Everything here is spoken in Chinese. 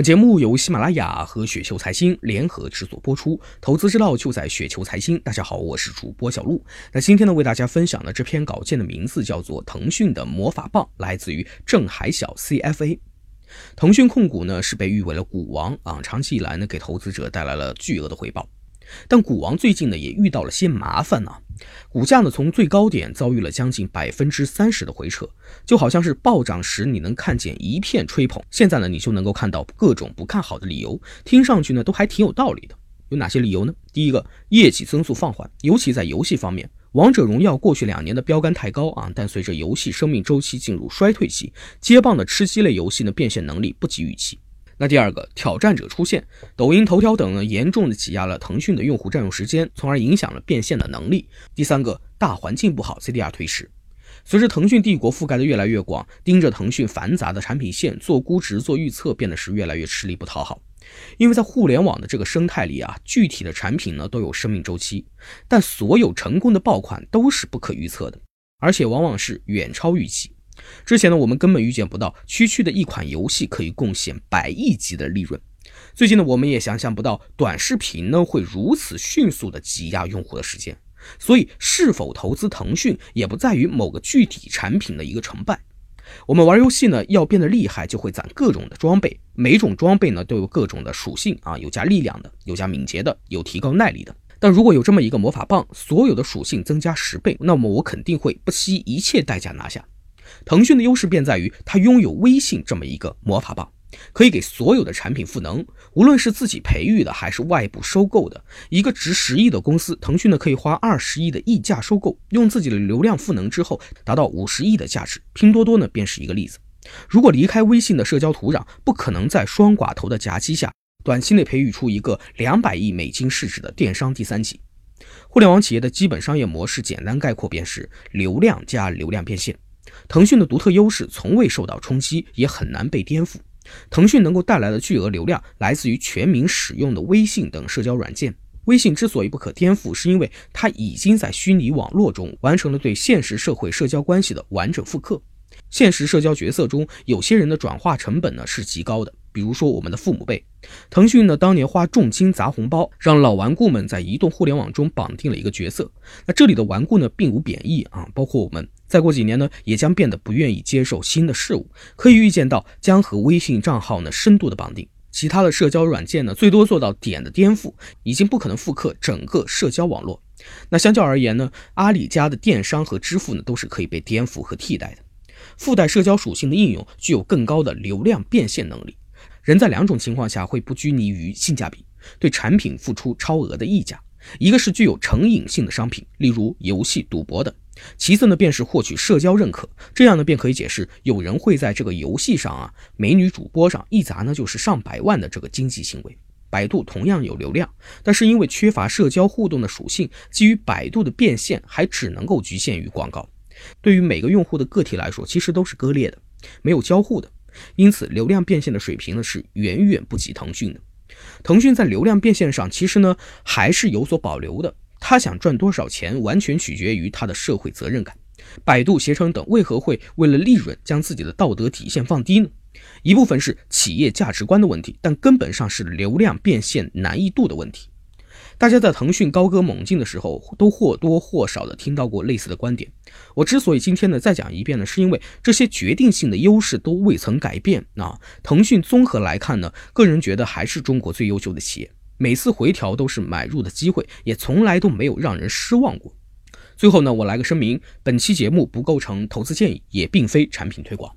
本节目由喜马拉雅和雪球财经联合制作播出，投资之道就在雪球财经。大家好，我是主播小璐。那今天呢，为大家分享的这篇稿件的名字叫做《腾讯的魔法棒》，来自于郑海小 CFA。腾讯控股呢是被誉为了股王啊，长期以来呢给投资者带来了巨额的回报。但股王最近呢也遇到了些麻烦呢，股价呢从最高点遭遇了将近百分之三十的回撤，就好像是暴涨时你能看见一片吹捧，现在呢你就能够看到各种不看好的理由，听上去呢都还挺有道理的。有哪些理由呢？第一个，业绩增速放缓，尤其在游戏方面，王者荣耀过去两年的标杆太高啊，但随着游戏生命周期进入衰退期，接棒的吃鸡类游戏呢变现能力不及预期。那第二个挑战者出现，抖音、头条等呢，严重的挤压了腾讯的用户占用时间，从而影响了变现的能力。第三个大环境不好，CDR 推迟。随着腾讯帝国覆盖的越来越广，盯着腾讯繁杂的产品线做估值、做预测，变得是越来越吃力不讨好。因为在互联网的这个生态里啊，具体的产品呢都有生命周期，但所有成功的爆款都是不可预测的，而且往往是远超预期。之前呢，我们根本预见不到区区的一款游戏可以贡献百亿级的利润。最近呢，我们也想象不到短视频呢会如此迅速的挤压用户的时间。所以，是否投资腾讯也不在于某个具体产品的一个成败。我们玩游戏呢，要变得厉害，就会攒各种的装备。每种装备呢都有各种的属性啊，有加力量的，有加敏捷的，有提高耐力的。但如果有这么一个魔法棒，所有的属性增加十倍，那么我肯定会不惜一切代价拿下。腾讯的优势便在于它拥有微信这么一个魔法棒，可以给所有的产品赋能。无论是自己培育的还是外部收购的，一个值十亿的公司，腾讯呢可以花二十亿的溢价收购，用自己的流量赋能之后，达到五十亿的价值。拼多多呢便是一个例子。如果离开微信的社交土壤，不可能在双寡头的夹击下，短期内培育出一个两百亿美金市值的电商第三级。互联网企业的基本商业模式，简单概括便是流量加流量变现。腾讯的独特优势从未受到冲击，也很难被颠覆。腾讯能够带来的巨额流量来自于全民使用的微信等社交软件。微信之所以不可颠覆，是因为它已经在虚拟网络中完成了对现实社会社交关系的完整复刻。现实社交角色中，有些人的转化成本呢是极高的。比如说我们的父母辈，腾讯呢当年花重金砸红包，让老顽固们在移动互联网中绑定了一个角色。那这里的顽固呢并无贬义啊，包括我们，再过几年呢也将变得不愿意接受新的事物。可以预见到将和微信账号呢深度的绑定，其他的社交软件呢最多做到点的颠覆，已经不可能复刻整个社交网络。那相较而言呢，阿里家的电商和支付呢都是可以被颠覆和替代的。附带社交属性的应用具有更高的流量变现能力。人在两种情况下会不拘泥于性价比，对产品付出超额的溢价。一个是具有成瘾性的商品，例如游戏、赌博等；其次呢，便是获取社交认可。这样呢，便可以解释有人会在这个游戏上啊，美女主播上一砸呢就是上百万的这个经济行为。百度同样有流量，但是因为缺乏社交互动的属性，基于百度的变现还只能够局限于广告。对于每个用户的个体来说，其实都是割裂的，没有交互的。因此，流量变现的水平呢是远远不及腾讯的。腾讯在流量变现上其实呢还是有所保留的。他想赚多少钱，完全取决于他的社会责任感。百度、携程等为何会为了利润将自己的道德底线放低呢？一部分是企业价值观的问题，但根本上是流量变现难易度的问题。大家在腾讯高歌猛进的时候，都或多或少的听到过类似的观点。我之所以今天呢再讲一遍呢，是因为这些决定性的优势都未曾改变啊。腾讯综合来看呢，个人觉得还是中国最优秀的企业。每次回调都是买入的机会，也从来都没有让人失望过。最后呢，我来个声明：本期节目不构成投资建议，也并非产品推广。